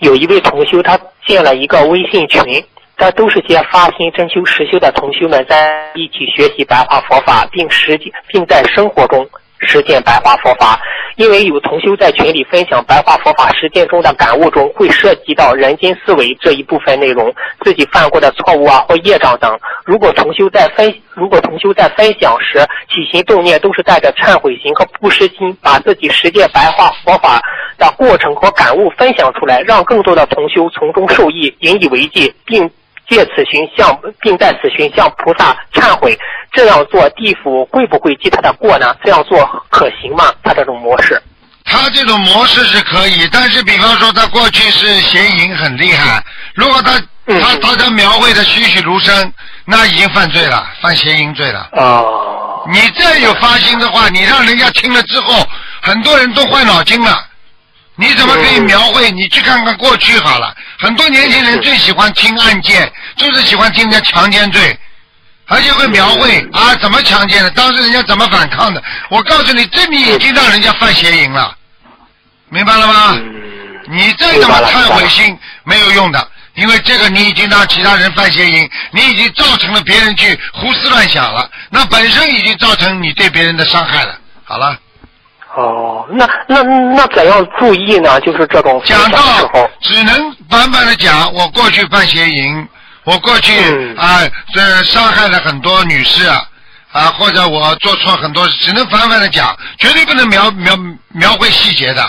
有一位同修，他建了一个微信群，这都是些发心真修实修的同修们在一起学习白话佛法，并实际并在生活中实践白话佛法。因为有同修在群里分享白话佛法实践中的感悟中，会涉及到人间思维这一部分内容，自己犯过的错误啊或业障等。如果同修在分如果同修在分享时起心动念都是带着忏悔心和不失心，把自己实践白话佛法的过程和感悟分享出来，让更多的同修从中受益，引以为戒，并借此寻向，并在此寻向菩萨忏悔。这样做，地府会不会记他的过呢？这样做可行吗？他这种模式，他这种模式是可以，但是比方说他过去是邪淫很厉害，如果他嗯他他他描绘的栩栩如生，那已经犯罪了，犯邪淫罪了。哦，你再有发心的话，你让人家听了之后，很多人都坏脑筋了。你怎么可以描绘？你去看看过去好了，很多年轻人最喜欢听案件，就是喜欢听人家强奸罪，而且会描绘啊怎么强奸的，当时人家怎么反抗的。我告诉你，这你已经让人家犯邪淫了，明白了吗？嗯，你再怎么忏悔心没有用的，因为这个你已经让其他人犯邪淫，你已经造成了别人去胡思乱想了，那本身已经造成你对别人的伤害了。好了，哦，那那那怎样注意呢？就是这种讲到，只能反反的讲，我过去犯邪淫，我过去嗯啊这伤害了很多女士啊。啊，或者我做错很多事，只能反反的讲，绝对不能描描描绘细节的。